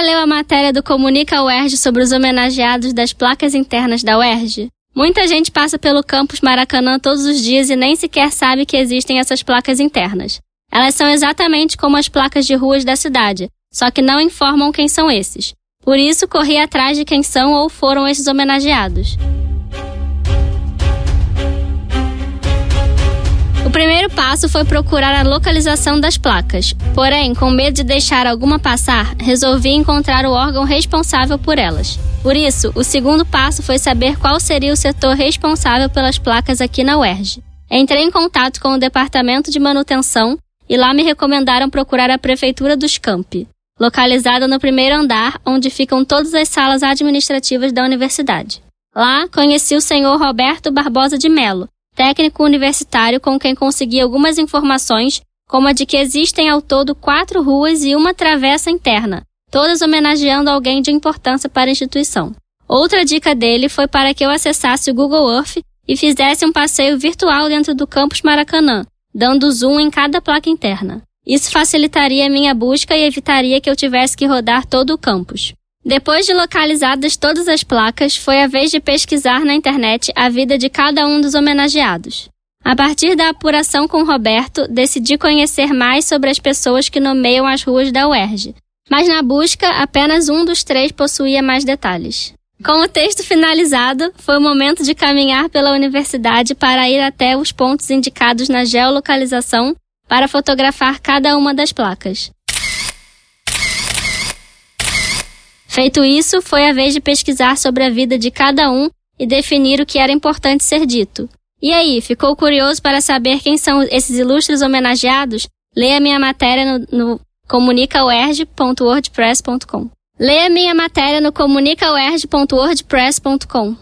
leu a matéria do Comunica UERJ sobre os homenageados das placas internas da UERJ? Muita gente passa pelo campus Maracanã todos os dias e nem sequer sabe que existem essas placas internas. Elas são exatamente como as placas de ruas da cidade, só que não informam quem são esses. Por isso, corri atrás de quem são ou foram esses homenageados. Primeiro passo foi procurar a localização das placas. Porém, com medo de deixar alguma passar, resolvi encontrar o órgão responsável por elas. Por isso, o segundo passo foi saber qual seria o setor responsável pelas placas aqui na UERJ. Entrei em contato com o departamento de manutenção e lá me recomendaram procurar a prefeitura dos Campi localizada no primeiro andar, onde ficam todas as salas administrativas da universidade. Lá, conheci o senhor Roberto Barbosa de Melo, técnico universitário com quem consegui algumas informações, como a de que existem ao todo quatro ruas e uma travessa interna, todas homenageando alguém de importância para a instituição. Outra dica dele foi para que eu acessasse o Google Earth e fizesse um passeio virtual dentro do campus Maracanã, dando zoom em cada placa interna. Isso facilitaria minha busca e evitaria que eu tivesse que rodar todo o campus. Depois de localizadas todas as placas, foi a vez de pesquisar na internet a vida de cada um dos homenageados. A partir da apuração com Roberto, decidi conhecer mais sobre as pessoas que nomeiam as ruas da UERJ, mas na busca, apenas um dos três possuía mais detalhes. Com o texto finalizado, foi o momento de caminhar pela universidade para ir até os pontos indicados na geolocalização para fotografar cada uma das placas. Feito isso, foi a vez de pesquisar sobre a vida de cada um e definir o que era importante ser dito. E aí, ficou curioso para saber quem são esses ilustres homenageados? Leia minha matéria no, no. Leia minha matéria no comunicauerj.wordpress.com.